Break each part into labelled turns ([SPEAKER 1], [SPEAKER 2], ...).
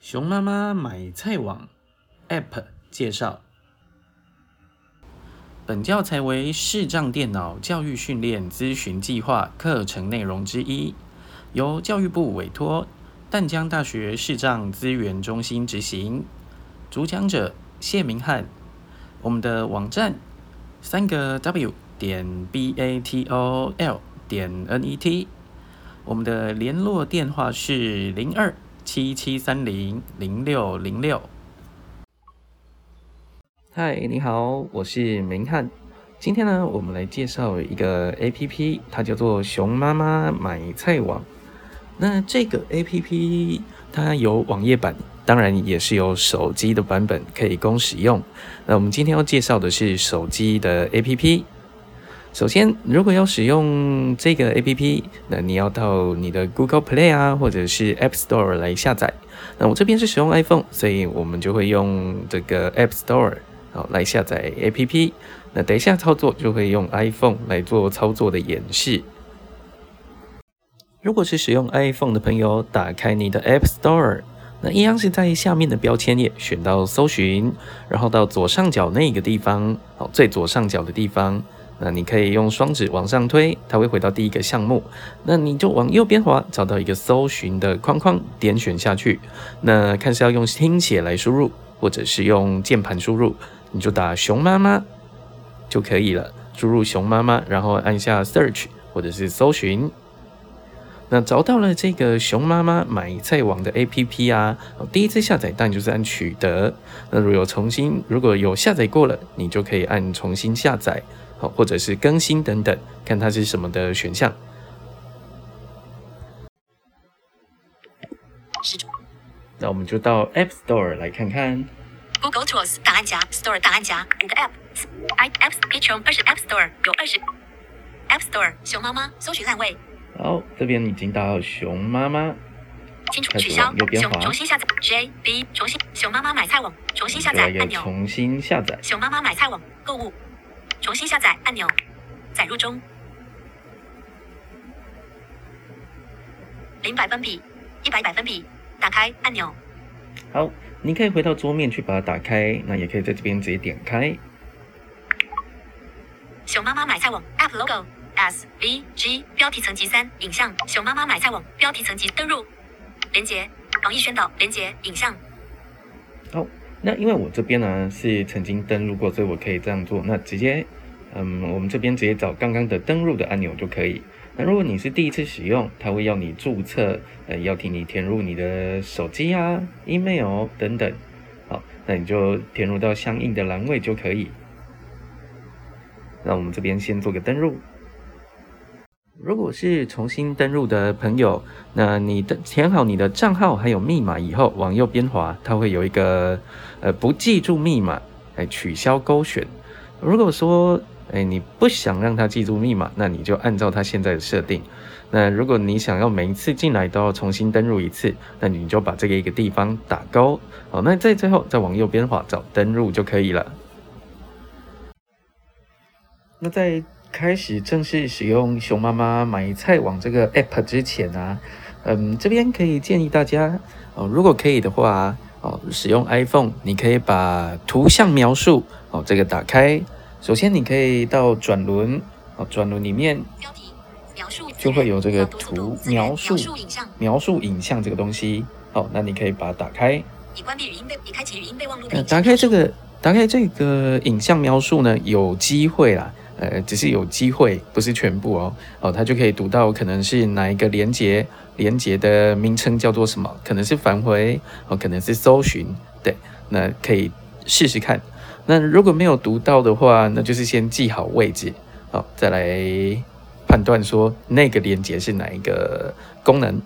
[SPEAKER 1] 熊妈妈买菜网 App 介绍：本教材为视障电脑教育训练咨询计划课程内容之一，由教育部委托淡江大学视障资源中心执行。主讲者谢明翰。我们的网站三个 W 点 B A T O L 点 N E T。我们的联络电话是零二。七七三零零六零六。嗨，你好，我是明翰。今天呢，我们来介绍一个 A P P，它叫做熊妈妈买菜网。那这个 A P P 它有网页版，当然也是有手机的版本可以供使用。那我们今天要介绍的是手机的 A P P。首先，如果要使用这个 A P P，那你要到你的 Google Play 啊，或者是 App Store 来下载。那我这边是使用 iPhone，所以我们就会用这个 App Store 好来下载 A P P。那等一下操作就会用 iPhone 来做操作的演示。如果是使用 iPhone 的朋友，打开你的 App Store，那一样是在下面的标签页选到搜寻，然后到左上角那个地方，好，最左上角的地方。那你可以用双指往上推，它会回到第一个项目。那你就往右边滑，找到一个搜寻的框框，点选下去。那看是要用听写来输入，或者是用键盘输入，你就打“熊妈妈”就可以了。输入“熊妈妈”，然后按下 Search 或者是搜寻。那找到了这个熊妈妈买菜网的 APP 啊，第一次下载当然就是按取得。那如果有重新，如果有下载过了，你就可以按重新下载。好，或者是更新等等，看它是什么的选项。那我们就到 App Store 来看看。
[SPEAKER 2] Google Tools 档案夹，Store 档案夹，五个 App，i Apps Page 二十 App Store 有二十 App Store 熊妈妈搜寻烂位。
[SPEAKER 1] 好，这边已经到熊妈妈，
[SPEAKER 2] 清除取消，熊重新下载，J B 重新熊妈妈买菜网重新下载按钮，
[SPEAKER 1] 重新下载
[SPEAKER 2] 熊妈妈买菜网购物。重新下载按钮，载入中。零百分比，一百百分比，打开按钮。
[SPEAKER 1] 好，你可以回到桌面去把它打开，那也可以在这边直接点开。
[SPEAKER 2] 熊妈妈买菜网 App Logo S V G 标题层级三影像熊妈妈买菜网标题层级登录连接网易宣导连接影像。
[SPEAKER 1] 好。那因为我这边呢是曾经登录过，所以我可以这样做。那直接，嗯，我们这边直接找刚刚的登录的按钮就可以。那如果你是第一次使用，它会要你注册，呃，要替你填入你的手机啊、email 等等。好，那你就填入到相应的栏位就可以。那我们这边先做个登录。如果是重新登录的朋友，那你的填好你的账号还有密码以后，往右边滑，它会有一个呃不记住密码，哎取消勾选。如果说哎你不想让它记住密码，那你就按照它现在的设定。那如果你想要每一次进来都要重新登录一次，那你就把这个一个地方打勾。好，那在最后再往右边滑找登录就可以了。那在开始正式使用熊妈妈买菜网这个 app 之前啊，嗯，这边可以建议大家哦，如果可以的话哦，使用 iPhone，你可以把图像描述哦这个打开。首先你可以到转轮哦，转轮里面标题描述就会有这个图描述描述影像这个东西哦，那你可以把它打开。已关闭语音备，已开启语音备忘录的。打开这个，打开这个影像描述呢，有机会啦。呃，只是有机会，不是全部哦。哦，它就可以读到可能是哪一个连接，连接的名称叫做什么？可能是返回，哦，可能是搜寻。对，那可以试试看。那如果没有读到的话，那就是先记好位置，好，再来判断说那个连接是哪一个功能。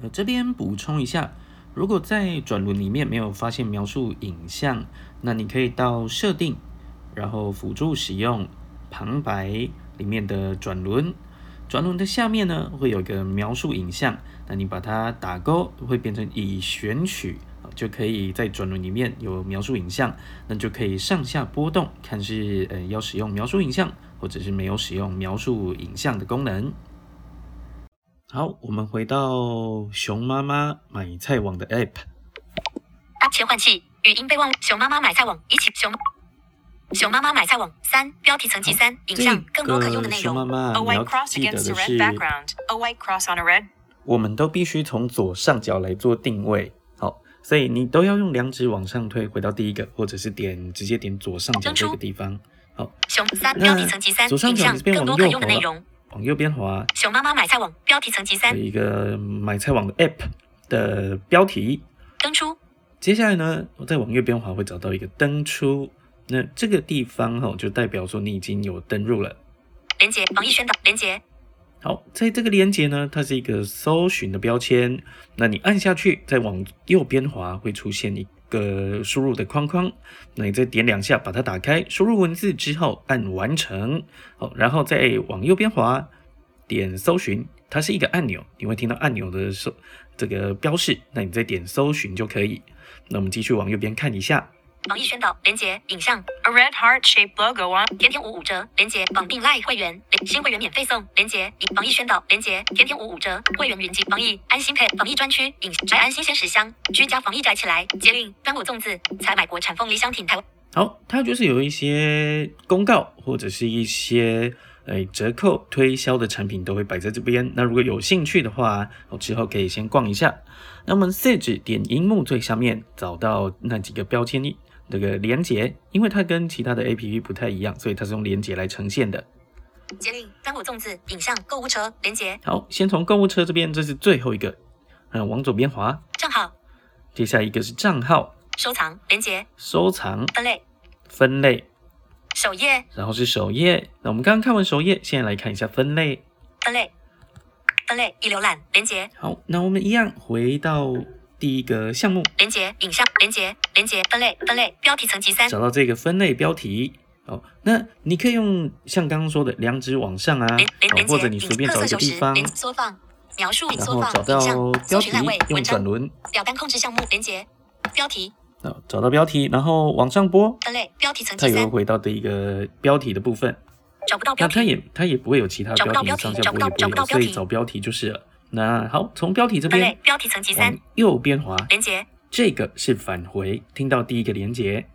[SPEAKER 1] 呃，这边补充一下，如果在转轮里面没有发现描述影像，那你可以到设定。然后辅助使用旁白里面的转轮，转轮的下面呢会有一个描述影像，那你把它打勾，会变成已选取，就可以在转轮里面有描述影像，那就可以上下波动，看是呃要使用描述影像，或者是没有使用描述影像的功能。好，我们回到熊妈妈买菜网的 App。
[SPEAKER 2] 切换器，语音备忘，熊妈妈买菜网，一起熊熊妈妈买菜网三，标题层级三，影像更多可用的内
[SPEAKER 1] 熊妈
[SPEAKER 2] 容。
[SPEAKER 1] 妈
[SPEAKER 3] A
[SPEAKER 1] 你
[SPEAKER 3] white
[SPEAKER 1] 要
[SPEAKER 3] cross
[SPEAKER 1] 记得
[SPEAKER 3] against red
[SPEAKER 1] 是
[SPEAKER 3] ，background. A white cross on a red.
[SPEAKER 1] 我们都必须从左上角来做定位。好，所以你都要用两指往上推，回到第一个，或者是点直接点左上角这个地方。好，
[SPEAKER 2] 熊三，标题层级三，影像更多可用的内容。
[SPEAKER 1] 往右边滑，
[SPEAKER 2] 熊妈妈买菜网，标题层级三
[SPEAKER 1] 有，一个买菜网的 App 的标题。
[SPEAKER 2] 登出。
[SPEAKER 1] 接下来呢，我再往右边滑会找到一个登出，那这个地方哈、就代表说你已经有登入了。
[SPEAKER 2] 连接，网易宣导，连接，
[SPEAKER 1] 好，在这个连接呢，它是一个搜寻的标签，那你按下去，再往右边滑会出现一个输入的框框，那你再点两下把它打开，输入文字之后按完成，好，然后再往右边滑，点搜寻，它是一个按钮，你会听到按钮的搜这个标示，那你再点搜寻就可以。那我们继续往右边看一下，
[SPEAKER 2] 网易宣导，连接，影像
[SPEAKER 3] ，A red heart shape logo on，
[SPEAKER 2] 天天五五折，连接，绑定 Live 会员，新会员免费送，连接，网易宣导，连接，天天五五折，会员云集，网易安心配，防疫专区，饮宅安新鲜食香，居家防疫宅起来，捷运端午粽子，采买国产凤梨香品台湾。
[SPEAKER 1] 好，它就是有一些公告或者是一些诶折扣推销的产品都会摆在这边。那如果有兴趣的话，我之后可以先逛一下。那我们设置点荧幕最下面找到那几个标签这个连接，因为它跟其他的 A P P 不太一样，所以它是用连接来呈现的。
[SPEAKER 2] 接令端午粽子，影像，购物车，连接，
[SPEAKER 1] 好，先从购物车这边，这是最后一个，嗯，往左边滑，
[SPEAKER 2] 账号，
[SPEAKER 1] 接下来一个是账号、
[SPEAKER 2] 收藏，连接，
[SPEAKER 1] 收藏、
[SPEAKER 2] 分类，
[SPEAKER 1] 分类，
[SPEAKER 2] 首页，
[SPEAKER 1] 然后是首页。那我们刚刚看完首页，现在来看一下分类。
[SPEAKER 2] 分类，分类，已浏览，连接，
[SPEAKER 1] 好，那我们一样回到第一个项目，
[SPEAKER 2] 连接，影像，连接，连接，分类，分类，标题层级三，
[SPEAKER 1] 找到这个分类标题。哦，那你可以用像刚刚说的两指往上啊，
[SPEAKER 2] 连连连
[SPEAKER 1] 好，或者，你随便找一个地方，
[SPEAKER 2] 缩放，描述，
[SPEAKER 1] 然后找到，标题用，转轮，
[SPEAKER 2] 表单控制项目，连接，标题，
[SPEAKER 1] 啊，找到标题，然后往上拨，
[SPEAKER 2] 分类，标题层
[SPEAKER 1] 它也会
[SPEAKER 2] 级三，
[SPEAKER 1] 回到的一个标题的部分。
[SPEAKER 2] 找不到标题，
[SPEAKER 1] 那它也它也不会有其他标题，上下不会有，所以找标题就是了。那好，从标题这边。
[SPEAKER 2] 分类，标题层级三，
[SPEAKER 1] 右边滑，
[SPEAKER 2] 连接，
[SPEAKER 1] 这个是返回，听到第一个连接。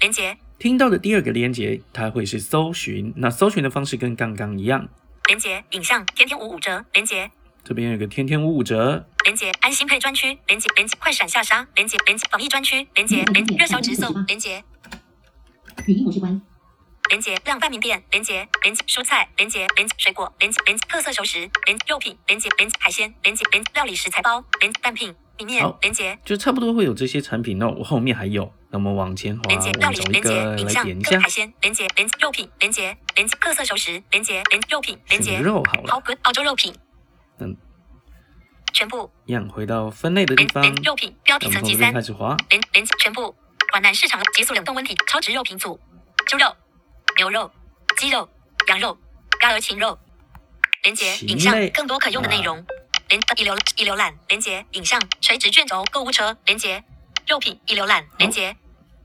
[SPEAKER 2] 连接，
[SPEAKER 1] 听到的第二个连接，它会是搜寻。那搜寻的方式跟刚刚一样，
[SPEAKER 2] 连接，影像，天天五五折，连接，
[SPEAKER 1] 这边有个天天五五折，
[SPEAKER 2] 连接，安心配专区，连接，连接，快闪下沙，连接，连接，防疫专区，连接，连接，热销直送，连接，
[SPEAKER 4] 语音模式关。
[SPEAKER 2] 连接，量贩名店，连接，连接，蔬菜，连接，连接，水果，连接，连接，特色熟食，连接肉品，连接，连接，海鲜，连接，连接，料理食材包，连接，蛋品，里面，连接，
[SPEAKER 1] 就差不多会有这些产品。那我后面还有，那么往前滑，
[SPEAKER 2] 连接，料理，
[SPEAKER 1] 们找一
[SPEAKER 2] 连接，影像，
[SPEAKER 1] 来点一下
[SPEAKER 2] 海，鲜，连接，连接，肉品，连接，连接，特色熟食，连接，连接肉品，连接，
[SPEAKER 1] 肉好了，
[SPEAKER 2] 好澳洲肉品，
[SPEAKER 1] 嗯，
[SPEAKER 2] 全部，
[SPEAKER 1] 一样回到分类的地方，
[SPEAKER 2] 肉品，标题层级三
[SPEAKER 1] 开，始滑，
[SPEAKER 2] 连连全部，皖南市场急速冷冻温体超值肉品组，猪肉、牛肉、鸡肉、羊肉、鸭儿禽肉，连接影像更多可用的内容，连已浏已浏览连接影像垂直卷轴购物车。连接肉品已浏览连接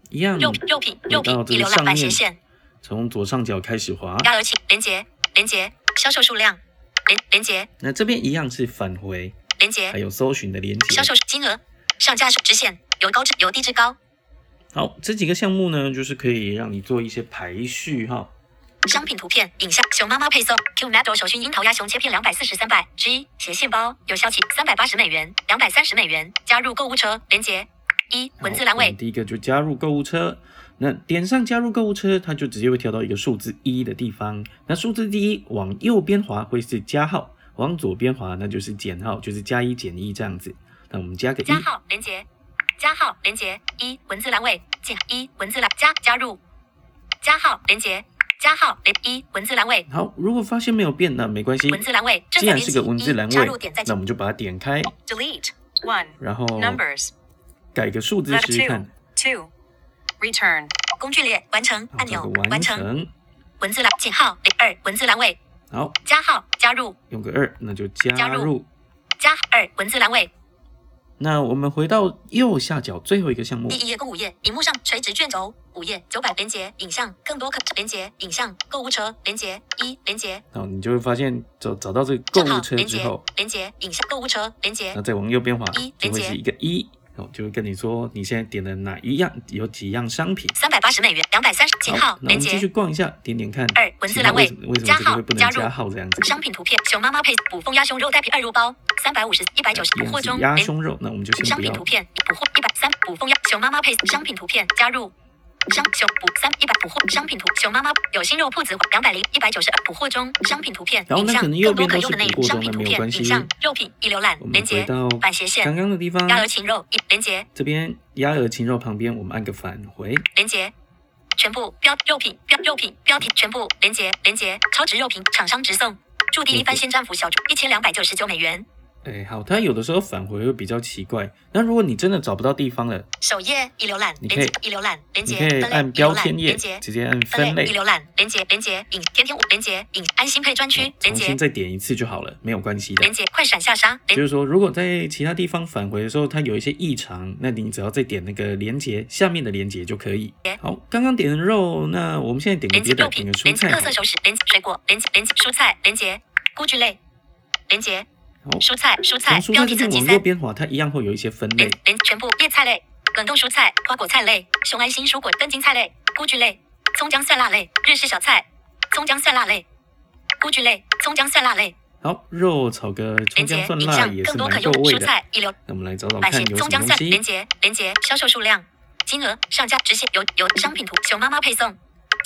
[SPEAKER 1] 一样
[SPEAKER 2] 肉品肉品肉品已浏览白斜线。
[SPEAKER 1] 从左上角开始滑。
[SPEAKER 2] 鸭儿禽连接连接销售数量连连接
[SPEAKER 1] 那这边一样是返回，
[SPEAKER 2] 连接
[SPEAKER 1] 还有搜寻的连接
[SPEAKER 2] 销。售金额上架直线由高至由低至高
[SPEAKER 1] 好，这几个项目呢，就是可以让你做一些排序哈。
[SPEAKER 2] 商品图片、影像，熊妈妈配送 Q Metal 手熏樱桃鸭熊切片两百四十三百 G 斜线包，有效期三百八十美元，两百三十美元，加入购物车连接一文字栏位
[SPEAKER 1] 第一个就加入购物车，那点上加入购物车，它就直接会跳到一个数字一的地方。那数字第一往右边滑会是加号，往左边滑那就是减号，就是加一减一这样子。那我们加个
[SPEAKER 2] 加，号连接加号连接一文字栏位减一文字栏加加入。加号连接加号连一文字栏位。
[SPEAKER 1] 好，如果发现没有变，那没关系。
[SPEAKER 2] 文字栏位正
[SPEAKER 1] 既然是个文字栏
[SPEAKER 2] 一加入
[SPEAKER 1] 位
[SPEAKER 2] 点在，
[SPEAKER 1] 那我们就把它点开
[SPEAKER 3] ，delete one
[SPEAKER 1] 然后
[SPEAKER 3] numbers.
[SPEAKER 1] 改个数字试试看
[SPEAKER 3] ，two. Return.
[SPEAKER 2] 工具列完成按钮
[SPEAKER 1] 完
[SPEAKER 2] 完成。
[SPEAKER 1] 成。
[SPEAKER 2] 文字栏减号零二文字栏位。
[SPEAKER 1] 好，
[SPEAKER 2] 加号加入。
[SPEAKER 1] 用个二，那就加
[SPEAKER 2] 入。加二文字栏位
[SPEAKER 1] 那我们回到右下角最后一个项目。
[SPEAKER 2] 第，一页购物页，荧幕上垂直卷轴，五页九百连接影像，更多可连接影像，购物车连接一连接。
[SPEAKER 1] 然后你就会发现找找到这个购物车之后，
[SPEAKER 2] 连接影像，购物车连接。
[SPEAKER 1] 那再往右边滑
[SPEAKER 2] 一连接。
[SPEAKER 1] 就会是一个一，哦，就会跟你说你现在点的哪一样，有几样商品。
[SPEAKER 2] 三百八十美元，两百三十几，号连
[SPEAKER 1] 那我们继续逛一下，点点看。
[SPEAKER 2] 二文字栏位
[SPEAKER 1] 为什么不能
[SPEAKER 2] 加入
[SPEAKER 1] 加号这样子？
[SPEAKER 2] 商品图片，熊妈妈配补风鸭胸肉带皮二入包，三百五十一百九十补
[SPEAKER 1] 一样是
[SPEAKER 2] 货中
[SPEAKER 1] 鸭胸肉，那我们就先不要
[SPEAKER 2] 商品图。片补货一百三补风鸭熊妈妈配商品图片加入商熊补三一百补货商品图熊妈妈有心肉铺子两百零一百九十二补货中商品图片影像更多可用的内容商品图片影像肉品一浏览连接
[SPEAKER 1] 回到
[SPEAKER 2] 板斜线
[SPEAKER 1] 刚刚的地方，
[SPEAKER 2] 鸭鹅禽肉一连接
[SPEAKER 1] 这边鸭鹅禽肉旁边，我们按个返回。
[SPEAKER 2] 连接。全部标肉品标肉品标题全部连接连接超值肉品厂商直送，驻地一番鲜战斧小猪一千两百九十九美元。
[SPEAKER 1] 哎，好，它有的时候返回会比较奇怪。那如果你真的找不到地方了，
[SPEAKER 2] 首页一浏览
[SPEAKER 1] 你可以
[SPEAKER 2] 连接一浏览连
[SPEAKER 1] 你可以
[SPEAKER 2] 接分类
[SPEAKER 1] 按标签页
[SPEAKER 2] 连接
[SPEAKER 1] 直接按
[SPEAKER 2] 分
[SPEAKER 1] 分类，
[SPEAKER 2] 类一浏览连接连接影天天五连接影安心配专区连接
[SPEAKER 1] 重新再点一次就好了，没有关系的
[SPEAKER 2] 连。接快闪下杀连
[SPEAKER 1] 就是说，如果在其他地方返回的时候，它有一些异常，那你只要再点那个连接下面的连接就可以。好，刚刚点的肉，那我们现在点个别的，点个蔬菜。
[SPEAKER 2] 特色熟食连接水果连接连接蔬菜连接菇具类连接
[SPEAKER 1] 好，
[SPEAKER 2] 蔬菜蔬菜标题层级三
[SPEAKER 1] 边滑，它一样会有一些分类
[SPEAKER 2] 连。连全部叶菜类冷冻蔬菜花果菜类熊安心蔬果根茎菜类菇具类葱姜蒜辣类日式小菜葱姜蒜辣类菇具类葱姜蒜辣类
[SPEAKER 1] 好，肉炒个葱
[SPEAKER 2] 连
[SPEAKER 1] 姜蒜辣也是蛮够味的。
[SPEAKER 2] 蔬菜一流
[SPEAKER 1] 那我们来找找看有
[SPEAKER 2] 葱姜蒜
[SPEAKER 1] 什么东西。
[SPEAKER 2] 连接连接销售数量金额上架直线有有商品图熊妈妈配送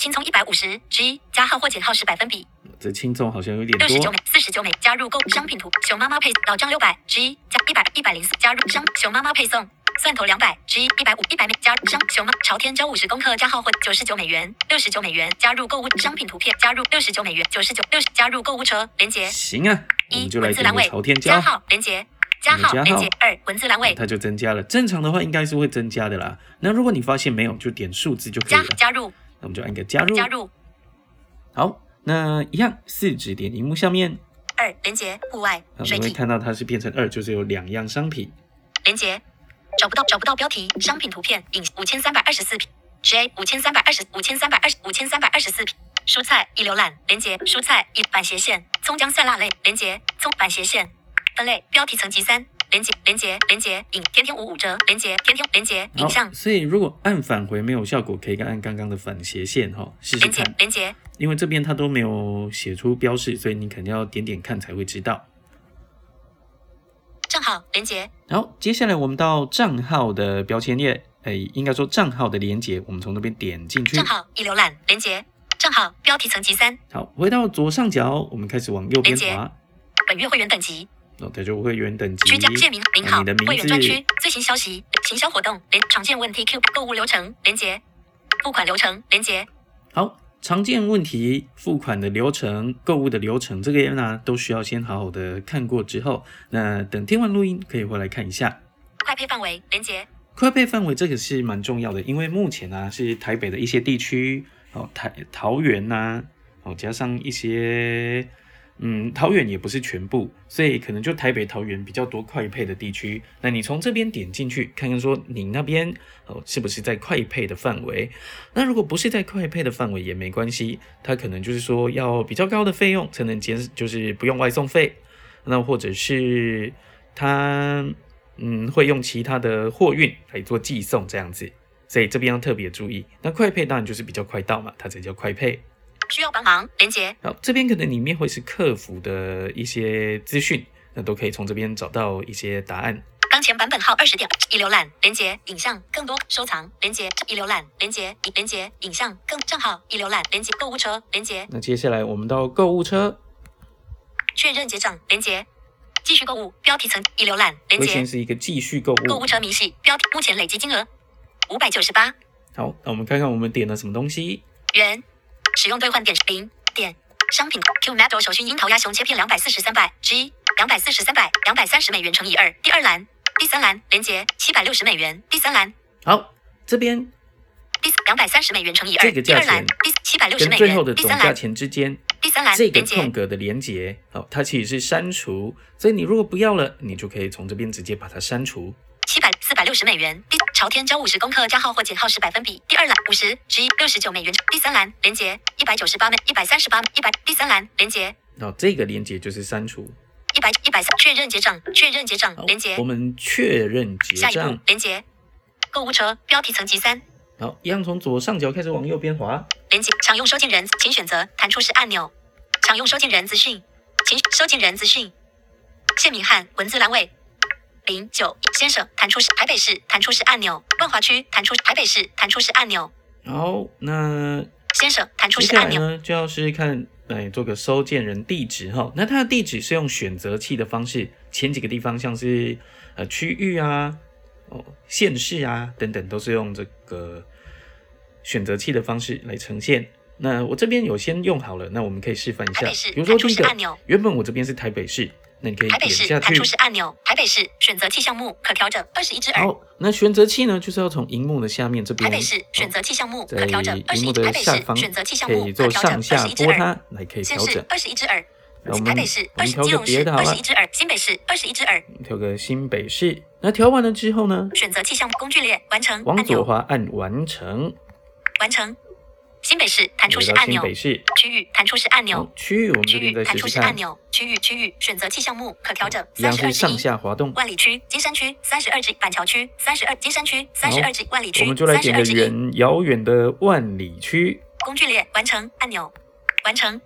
[SPEAKER 2] 青葱一百五十 G 加号或减号是百分比
[SPEAKER 1] 这轻重好像有点多
[SPEAKER 2] 六十九美。四十九美加入购商品图熊妈妈配老张六百 G 加一百一百零四加入商熊妈妈配送蒜头两百 G 一百五一百美加商熊妈朝天椒五十公克加号或九十九美元六十九美元加入购物商品图片加入六十九美元九十九六十加入购物车连接
[SPEAKER 1] 行啊，
[SPEAKER 2] 一文字栏位
[SPEAKER 1] 朝天椒，
[SPEAKER 2] 加号连接加号连接二文字栏位
[SPEAKER 1] 它就增加了。正常的话应该是会增加的啦。那如果你发现没有，就点数字就可以
[SPEAKER 2] 加。加入
[SPEAKER 1] 那我们就按个加入。
[SPEAKER 2] 加入。
[SPEAKER 1] 好，那一样四指点荧幕下面，
[SPEAKER 2] 二连接户外
[SPEAKER 1] 啊你会看到它是变成二，就是有两样商品。
[SPEAKER 2] 连接。找不到找不到标题商品图片影五千三百二十四 J 五千三百二十五千三百二十五千三百二十四蔬菜一浏览连接蔬菜一板斜线。葱姜蒜辣类。连接葱板斜线。分类标题层级三连接连接连接影天天五五折连接天天连接影像，
[SPEAKER 1] 所以如果按返回没有效果，可以按刚刚的反斜线哈、试试
[SPEAKER 2] 连接
[SPEAKER 1] 看。
[SPEAKER 2] 连接
[SPEAKER 1] 因为这边它都没有写出标示，所以你肯定要点点看才会知道。
[SPEAKER 2] 账号连接
[SPEAKER 1] 好，接下来我们到账号的标签页，哎，应该说账号的连接，我们从那边点进去。
[SPEAKER 2] 账。号已浏览连接账号标题层级三。
[SPEAKER 1] 好，回到左上角，我们开始往右边滑，
[SPEAKER 2] 本月会员等级
[SPEAKER 1] 哦，它就会员等级
[SPEAKER 2] 居家界名名号
[SPEAKER 1] 啊你的名
[SPEAKER 2] 会员专区，最新消息行销活动连常见问题 Q 购物流程连接付款流程连接
[SPEAKER 1] 好，常见问题、付款的流程、购物的流程，这个呢都需要先好好的看过之后，那等听完录音可以回来看一下。
[SPEAKER 2] 快配范围连接
[SPEAKER 1] 快配范围这个是蛮重要的，因为目前呢、是台北的一些地区，哦台桃园呐、哦加上一些，嗯桃园也不是全部，所以可能就台北桃园比较多快配的地区。那你从这边点进去看看，说你那边哦是不是在快配的范围？那如果不是在快配的范围也没关系，它可能就是说要比较高的费用才能减，就是不用外送费，那或者是它。嗯，会用其他的货运来做寄送这样子，所以这边要特别注意。那快配当然就是比较快到嘛，它才叫快配。
[SPEAKER 2] 需要帮忙连接
[SPEAKER 1] 好，这边可能里面会是客服的一些资讯，那都可以从这边找到一些答案。
[SPEAKER 2] 当前版本号二十点一浏览连接影像更多收藏连接一浏览连接已连接影像更账号一浏览连接购物车连接
[SPEAKER 1] 那接下来我们到购物车，
[SPEAKER 2] 确认结账连接继续购物标题层一浏览连接
[SPEAKER 1] 会先是一个继续购物。
[SPEAKER 2] 购物。车明细标题目前累计金额五百九十八。
[SPEAKER 1] 好，那我们看看我们点了什么东西。
[SPEAKER 2] 元，使用兑换点零点商品。Q Metal 手熏樱桃鸭熊切片两百四十三百 G 两百四十三百两百三十美元乘以二。第二栏。第三栏。连接七百六十美元。第三栏。
[SPEAKER 1] 好，这边
[SPEAKER 2] 第两百三十美元乘以二。
[SPEAKER 1] 这个价钱
[SPEAKER 2] 第二栏。第七百六十美
[SPEAKER 1] 跟最后的总价钱之间
[SPEAKER 2] 第三栏。
[SPEAKER 1] 这个空格的连接，好，它其实是删除，所以你如果不要了，你就可以从这边直接把它删除。
[SPEAKER 2] 七百四百六十美元。第朝天交五十公克加号或减号是百分比。第二栏五十十一六十九美元。第三栏连接一百九十八美一百三十八一百。第三栏连接
[SPEAKER 1] 那这个连接就是删除。
[SPEAKER 2] 一百一百三确认结账确认结账连接
[SPEAKER 1] 我。们确认结账
[SPEAKER 2] 下一步
[SPEAKER 1] 账。
[SPEAKER 2] 连接购物车标题层级三。
[SPEAKER 1] 好，一样从左上角开始往右边滑。
[SPEAKER 2] 连接常用收件人，请选择弹出式按钮。常用收件人资讯，请收件人资讯。谢明翰文字栏位零九先生弹出式台北市弹出式按钮。万华区弹出台北市弹出式按钮。
[SPEAKER 1] 好，那
[SPEAKER 2] 先生弹出
[SPEAKER 1] 接
[SPEAKER 2] 式按钮。
[SPEAKER 1] 呢，就要试试看，来，做个收件人地址哈。那它的地址是用选择器的方式，前几个地方像是呃区域啊、哦县市啊等等，都是用这个选择器的方式来呈现。那我这边有先用好了，那我们可以示范一下。比如说第一个原本我这边是台北市，那你可以
[SPEAKER 2] 台北
[SPEAKER 1] 点下去
[SPEAKER 2] 市弹出。式按钮。台北市选择器项目可调整二十一至二。
[SPEAKER 1] 好，那选择器呢，就是要从荧幕的下面这边。
[SPEAKER 2] 台北市选择器项目可调整二十一。台北市选择器项目可
[SPEAKER 1] 以做上
[SPEAKER 2] 调整二十一至二。
[SPEAKER 1] 下拨它来可以
[SPEAKER 2] 县市
[SPEAKER 1] 调整。
[SPEAKER 2] 二十一至二。
[SPEAKER 1] 那我们
[SPEAKER 2] 台北市二十，
[SPEAKER 1] 我们调个
[SPEAKER 2] 基隆市二十一至二，新北市二十一至二。
[SPEAKER 1] 调个新北市。那调完了之后呢，
[SPEAKER 2] 选择器项目工具列完成
[SPEAKER 1] 往，左滑按完成，
[SPEAKER 2] 完成。新北市弹出式按钮，
[SPEAKER 1] 北市。
[SPEAKER 2] 区域弹出式按钮，，
[SPEAKER 1] 区域我们
[SPEAKER 2] 区
[SPEAKER 1] 这边再
[SPEAKER 2] 域弹出
[SPEAKER 1] 试试看，
[SPEAKER 2] 式按钮，区域区域选择器项目可调整三十二之一。
[SPEAKER 1] 下滑动。
[SPEAKER 2] 万里区、金山区三十二至板桥区三十二，金山区三十二至万里区
[SPEAKER 1] 我们就来点个。远遥远的万里区。
[SPEAKER 2] 工具列完成按钮，完成。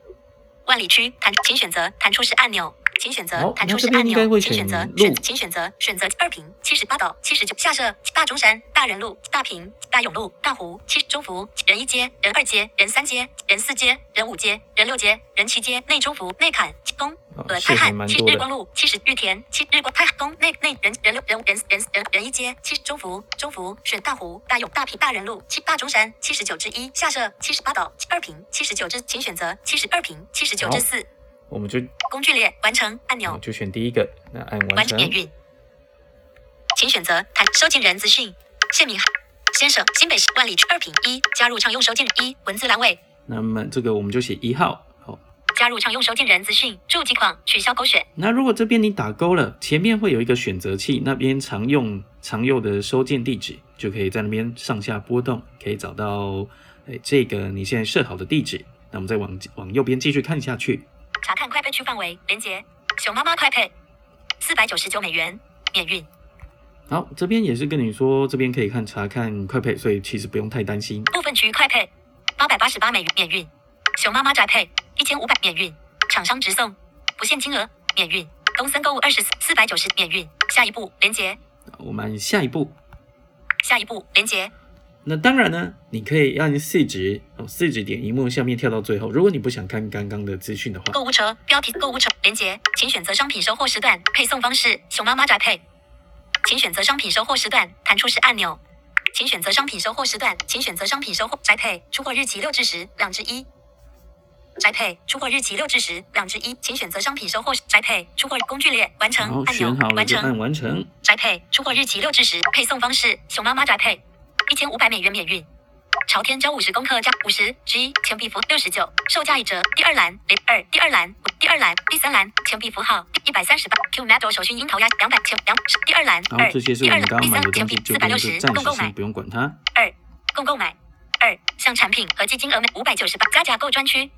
[SPEAKER 2] 万里区弹，请选择弹出式按钮，请选择弹出式按钮，请选择选，请选择选择二平七十八岛七十九下设大中山大人路大平大永路大湖七中福仁一街仁二街仁三街仁四街仁五街仁六街仁七街内中福内坎东
[SPEAKER 1] 哦
[SPEAKER 2] 呃，太汉七。日光路七十玉田七日光太东内内人人六人人人人人一街七中福中福选大湖大永大平大人路七大中山七十九之一下设七十八岛二平七十九之请选择七十二平七十九之四
[SPEAKER 1] 我们就
[SPEAKER 2] 工具列完成按钮
[SPEAKER 1] 就选第一个，那按完成。
[SPEAKER 2] 免运，请选择弹收件人资讯谢明翰先生新北市万里区二平一加入常用收件人一文字栏位
[SPEAKER 1] 那么这个我们就写一号。好，
[SPEAKER 2] 加入常用收件人资讯注记框取消勾选
[SPEAKER 1] 那如果这边你打勾了，前面会有一个选择器，那边常用常用的收件地址，就可以在那边上下波动，可以找到哎这个你现在设好的地址。那我们再往往右边继续看下去。
[SPEAKER 2] 查看快配区范围，连接熊妈妈快配，四百九十九美元，免运。
[SPEAKER 1] 好，这边也是跟你说，这边可以看查看快配，所以其实不用太担心。
[SPEAKER 2] 部分区快配，八百八十八美元，免运。熊妈妈宅配，一千五百免运。厂商直送，不限金额，免运。东森购物二十四，四百九十免运。下一步连接，
[SPEAKER 1] 我们下一步。
[SPEAKER 2] 下一步连接，
[SPEAKER 1] 那当然呢，你可以按四指哦，四指点荧幕下面跳到最后。如果你不想看刚刚的资讯的话，
[SPEAKER 2] 购物车标题，购物车连接，请选择商品收货时段，配送方式，熊妈妈宅配。请选择商品收货时段，弹出式按钮。请选择商品收货时段，请选择商品收货宅配，出货日期六至十，两至一。宅配出货日期六至十，两至一，请选择商品收货宅配出货工具列完成按钮完成
[SPEAKER 1] 完成。
[SPEAKER 2] 宅配出货日期六至十，配送方式熊妈妈宅配，一千五百美元免运。朝天椒五十公克加五十之一钱币符六十九，售价一折。第二栏零二，第二栏第二栏第三栏钱币符号一百三十八。Q Metal 手续樱桃鸭两百钱两第二栏二，第二栏第三钱
[SPEAKER 1] 刚买的东西，就不用
[SPEAKER 2] 币四百六十，共购买
[SPEAKER 1] 不用管它。
[SPEAKER 2] 二，共购买二，项产品合计金额五百九十八，加价购专区。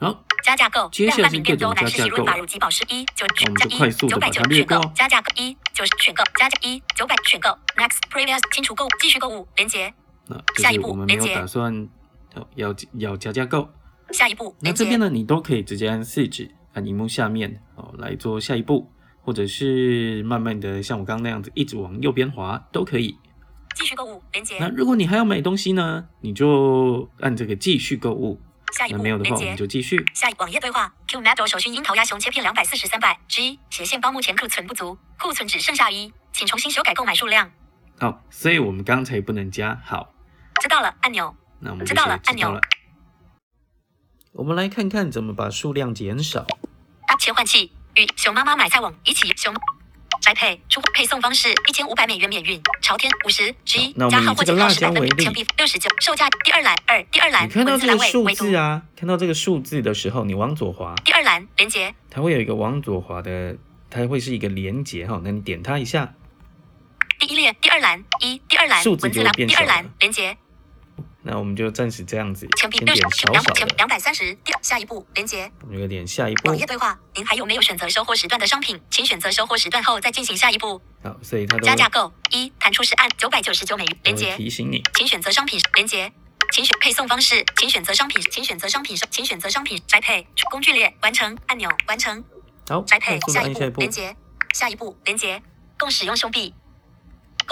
[SPEAKER 1] 好，
[SPEAKER 2] 加价购，
[SPEAKER 1] 接下来是
[SPEAKER 2] 量贩名店
[SPEAKER 1] 各种
[SPEAKER 2] 周男士洗润发乳及保湿一九
[SPEAKER 1] 我们
[SPEAKER 2] 加一九百九选购
[SPEAKER 1] 过
[SPEAKER 2] 加价购一九选购加价一九百选购 next previous 清除购物继续购物连接
[SPEAKER 1] 那就
[SPEAKER 2] 下一
[SPEAKER 1] 是我们没有
[SPEAKER 2] 步连接
[SPEAKER 1] 打算要要要加价购。
[SPEAKER 2] 下一步
[SPEAKER 1] 那这边呢，你都可以直接按四指按荧幕下面哦来做下一步，或者是慢慢的像我刚刚那样子一直往右边滑都可以。
[SPEAKER 2] 继续购物连接
[SPEAKER 1] 那如果你还要买东西呢，你就按这个继续购物。
[SPEAKER 2] 下一步
[SPEAKER 1] 那没有的话，
[SPEAKER 2] 连接
[SPEAKER 1] 我们就继续。
[SPEAKER 2] 下一网页对话 Q Metal 手讯樱桃鸭熊切片两百四十三百 G 斜线包目前库存不足，库存只剩下一，请重新修改购买数量。
[SPEAKER 1] 好，所以我们刚才不能加。好，
[SPEAKER 2] 知道了按钮
[SPEAKER 1] 那我们
[SPEAKER 2] 知道了按钮
[SPEAKER 1] 了。我们来看看怎么把数量减少。
[SPEAKER 2] 切换器与熊妈妈买菜网一起熊宅配出货配送方式一千五百美元免运，朝天五十十一
[SPEAKER 1] 那我们
[SPEAKER 2] 加号或
[SPEAKER 1] 以这个辣
[SPEAKER 2] 减号十百分比，钱币六十九，售价第二栏二第二栏
[SPEAKER 1] 你看到
[SPEAKER 2] 文字栏
[SPEAKER 1] 这个数字啊，看到这个数字的时候，你往左滑，
[SPEAKER 2] 第二栏连接
[SPEAKER 1] 它会有一个往左滑的，它会是一个连接哈，那你点它一下，
[SPEAKER 2] 第一列第二栏一第二栏文字栏第二栏连接
[SPEAKER 1] 那我们就暂时这样子，
[SPEAKER 2] 钱币六
[SPEAKER 1] 先点
[SPEAKER 2] 十两钱
[SPEAKER 1] 少少的，
[SPEAKER 2] 两百三十下一步连接。
[SPEAKER 1] 我们就点下一步。
[SPEAKER 2] 网页对话，您还有没有选择收货时段的商品？请选择收货时段后再进行下一步。
[SPEAKER 1] 好，所以它都
[SPEAKER 2] 加价购一弹出是按九百九十九美元连接，
[SPEAKER 1] 提醒你。
[SPEAKER 2] 请选择商品连接，请选配送方式，请选择商品，请选择商品，请选择商品摘配工具列完成按钮完成。
[SPEAKER 1] 好，
[SPEAKER 2] 摘配下一
[SPEAKER 1] 步
[SPEAKER 2] 步。连，接。下一步连接。共使用胸币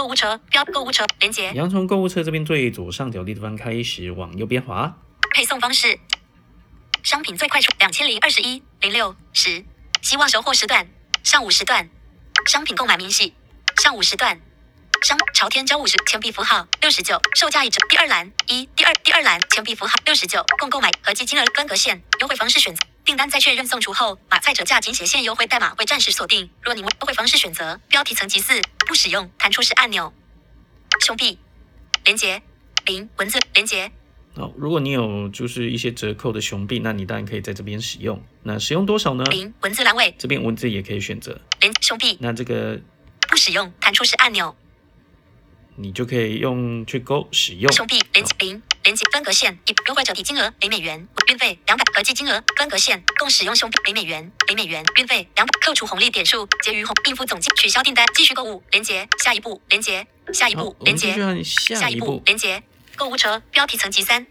[SPEAKER 2] 购物车标购物车连接
[SPEAKER 1] 你要从购物车这边最左上角的地方开始往右边滑，
[SPEAKER 2] 配送方式，商品最快出两千零二十一零六十，希望收货时段上午时段，商品购买明细上午时段，商朝天椒五十钱币符号六十九，售价已折第二栏一。第二第二栏钱币符号六十九，共购买合计金额分隔线优惠方式选择。订单在确认送出后，马赛折价仅写现优惠代码会暂时锁定。若你为优惠方式选择标题层级四不使用弹出式按钮，胸币连接零文字连接
[SPEAKER 1] 好，如果你有就是一些折扣的熊币，那你当然可以在这边使用。那使用多少呢？
[SPEAKER 2] 零文字栏位
[SPEAKER 1] 这边文字也可以选择。
[SPEAKER 2] 连胸币
[SPEAKER 1] 那这个
[SPEAKER 2] 不使用弹出式按钮，
[SPEAKER 1] 你就可以用去勾使用。
[SPEAKER 2] 胸币连接零连接分隔线一优惠整体金额零美元，运费两百合计金额分隔线共使用胸币零美元零美元运费两百扣除红利点数结余红应付总计取消订单继续购物连接下一步连接下一，步连接
[SPEAKER 1] 下
[SPEAKER 2] 下一步
[SPEAKER 1] 一步。
[SPEAKER 2] 连接购物车标题层级三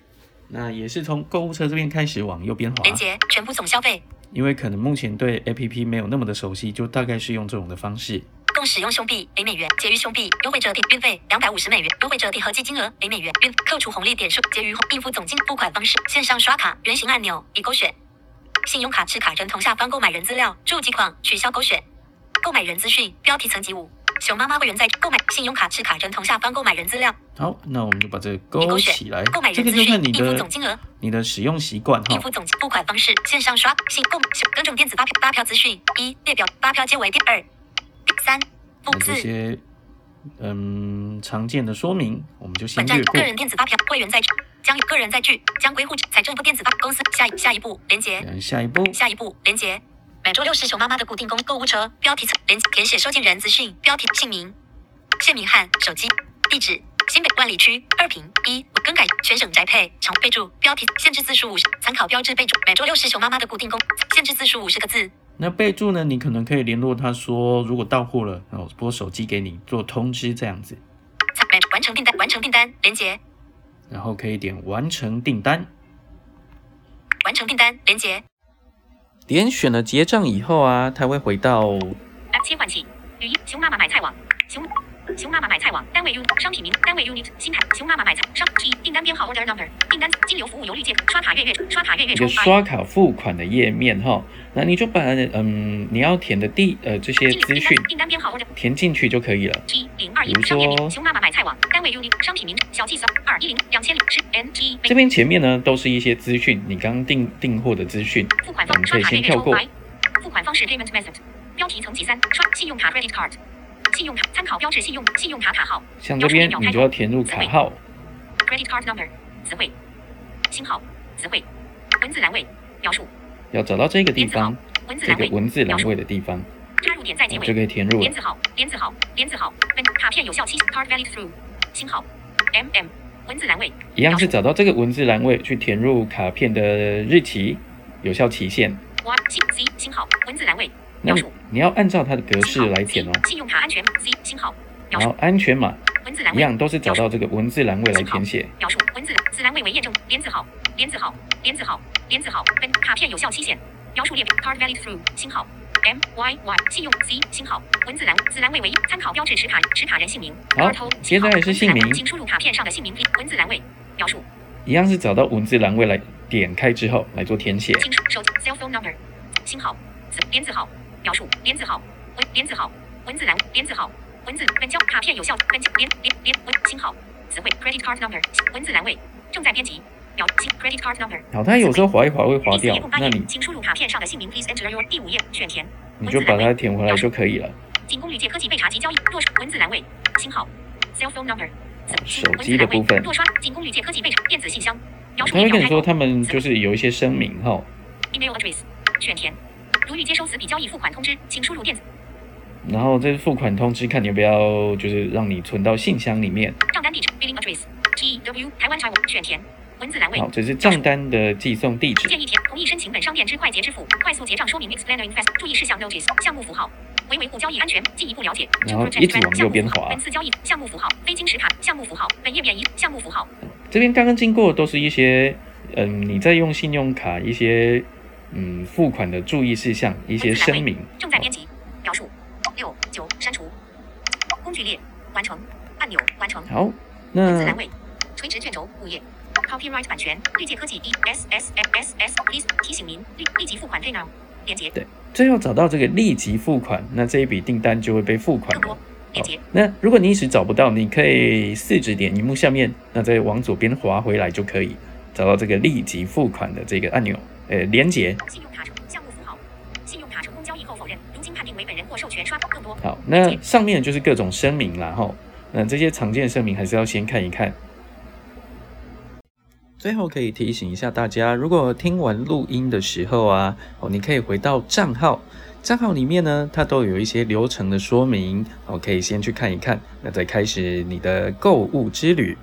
[SPEAKER 1] 那也是从购物车这边开始往右边滑，
[SPEAKER 2] 连接全部总消费
[SPEAKER 1] 因为可能目前对 APP 没有那么的熟悉，就大概是用这种的方式。
[SPEAKER 2] 共使用胸币零美元，结余胸币优惠折抵运费两百五十美元，优惠折抵合计金额零美元，运扣除红利点数结余应付总金付款方式线上刷卡圆形按钮已勾选，信用卡持卡人同下方购买人资料注记框取消勾选，购买人资讯标题层级五，熊妈妈会员在购买信用卡持卡人同下方购买人资料。
[SPEAKER 1] 好，那我们就把这个勾起来，
[SPEAKER 2] 购买
[SPEAKER 1] 这个
[SPEAKER 2] 人资讯
[SPEAKER 1] 就看你的
[SPEAKER 2] 应付总金额。
[SPEAKER 1] 你的使用习惯哈。
[SPEAKER 2] 应。付总金付款方式线上刷信购更正电子发票发票资讯一列表发票皆为第二。第三四。
[SPEAKER 1] 些嗯常见的说明，我们就先略过
[SPEAKER 2] 本站个。人电子发票会员在将有个人载具将归户财政部电子发公司下一下一步连接
[SPEAKER 1] 嗯，下一步
[SPEAKER 2] 下一步连接。每周六是熊妈妈的固定工购物车标题层连填写收件人资讯标题姓名县名和手机地址新北万里区二平一更改全省宅配常备注标题限制字数五十参考标志备注每周六是熊妈妈的固定工限制字数五十个字
[SPEAKER 1] 那备注呢？你可能可以联络他说，如果到货了，然后拨手机给你做通知这样子，
[SPEAKER 2] 完成订单完成订单连接
[SPEAKER 1] 然后可以点完成订单。
[SPEAKER 2] 完成订单连接
[SPEAKER 1] 点选了结账以后啊，它会回到
[SPEAKER 2] 切换器，语音熊妈妈买菜网，熊熊妈妈买菜网单位 unit 商品名单位 unit 新台熊妈妈买菜商一订单编号 order number 订单金流服务邮绿界刷卡月月刷卡月月
[SPEAKER 1] 一个
[SPEAKER 2] 充
[SPEAKER 1] 刷卡付款的页面哈，那你就把嗯你要填的地呃这些资讯
[SPEAKER 2] 订单编号 order
[SPEAKER 1] 填进去就可以了。
[SPEAKER 2] 一零二一
[SPEAKER 1] 比如说
[SPEAKER 2] 商业名熊妈妈买菜网单位 unit 商品名小计算二一零两千零十 NG
[SPEAKER 1] 这边前面呢都是一些资讯，你刚订订货的资讯，
[SPEAKER 2] 付款
[SPEAKER 1] 我们可以
[SPEAKER 2] 方刷卡月
[SPEAKER 1] 先跳过。
[SPEAKER 2] 付款方式 payment method 标题层级三刷信用卡 credit card 信用卡参考标志信用信用卡卡号。
[SPEAKER 1] 像这边你就要填入卡号
[SPEAKER 2] ，credit card number 词汇。星号词汇。文字栏位描述。
[SPEAKER 1] 要找到这个地方，这个
[SPEAKER 2] 文字栏位
[SPEAKER 1] 文字栏位的地方，
[SPEAKER 2] 插入点在结尾。
[SPEAKER 1] 就可以填入。了
[SPEAKER 2] 连。字号，连字号，连字号，文卡片有效期，card valid through，星号，mm，文字栏位，
[SPEAKER 1] 一样是找到这个文字栏位去填入卡片的日期、有效期限。
[SPEAKER 2] y 星 c 星号，文字栏位，
[SPEAKER 1] 那
[SPEAKER 2] 描述，
[SPEAKER 1] 你要按照它的格式来填哦。
[SPEAKER 2] 信用卡安全，c 星号，描
[SPEAKER 1] 然后
[SPEAKER 2] 述，
[SPEAKER 1] 安全码
[SPEAKER 2] 文字栏位，
[SPEAKER 1] 一样都是找到这个文字栏位来填写。
[SPEAKER 2] 描述，文字子栏位为验证，连字号，连字号，连字号，连字号，本卡片有效期限，描述列表，card valid through，星号。M Y Y 信用 C 星号文字栏子栏位为参考标志持卡持卡人姓名。
[SPEAKER 1] 好接下来是姓名
[SPEAKER 2] 请输入卡片上的姓名。文字栏位描述，
[SPEAKER 1] 一样是找到文字栏位来点开之后来做填写。
[SPEAKER 2] 请输手机 cell phone number 星号子连字号描述连字号文连字号文字栏连字号文字本交卡片有效本交连连连文星号词汇 credit card number 文字栏位正在编辑描星 credit card number
[SPEAKER 1] 好，它有时候划一划会划掉那你
[SPEAKER 2] 言请输入卡片上的姓名。Please enter your 第五页选填。
[SPEAKER 1] 你就把它填回来就可以了。
[SPEAKER 5] 仅供旅借科技被查及交易。若刷文字栏位，星号，cell phone number，
[SPEAKER 1] 手机的部分
[SPEAKER 5] 若刷仅供旅借科技被查电子信箱。描述
[SPEAKER 1] 他会跟你说他们就是有一些声明哈
[SPEAKER 5] ，email address 选填。如欲接收此笔交易付款通知，请输入电子
[SPEAKER 1] 然后这是付款通知，看你要不要就是让你存到信箱里面。
[SPEAKER 5] 账单地址 billing address T W 台湾财务选填。文字栏位
[SPEAKER 1] 好，这是账单的寄送地址。
[SPEAKER 5] 建议填同意申请本商店之快捷支付，快速结账说明 explainer invest 注意事项 notice 项目符号。为维护交易安全，进一步了解。
[SPEAKER 1] 然后一直往右边滑
[SPEAKER 5] 本次交易项目符号，非金石卡项目符号，本页免疫项目符号。
[SPEAKER 1] 这边刚刚经过都是一些，嗯，你在用信用卡一些，嗯，付款的注意事项，一些声明。
[SPEAKER 5] 正在编辑，描述六九删除，工具列完成按钮完成。
[SPEAKER 1] 好，那
[SPEAKER 5] 文字栏位，垂直卷轴五页。Copyright 版权，绿界科技 e s s s s please 提醒您立立即付款 Pay now 连接对
[SPEAKER 1] 最后找到这个立即付款，那这一笔订单就会被付款
[SPEAKER 5] 更多。连接
[SPEAKER 1] 那如果你一时找不到，你可以四指点荧幕下面，那再往左边滑回来就可以找到这个立即付款的这个按钮，呃，连接。
[SPEAKER 5] 信用卡成项目符号，信用卡成功交易后否认，如今判定为本人或授权刷更多。
[SPEAKER 1] 好，那上面就是各种声明了哈，那这些常见声明还是要先看一看。最后可以提醒一下大家，如果听完录音的时候啊，哦，你可以回到账号，账号里面呢，它都有一些流程的说明，哦，可以先去看一看，那再开始你的购物之旅。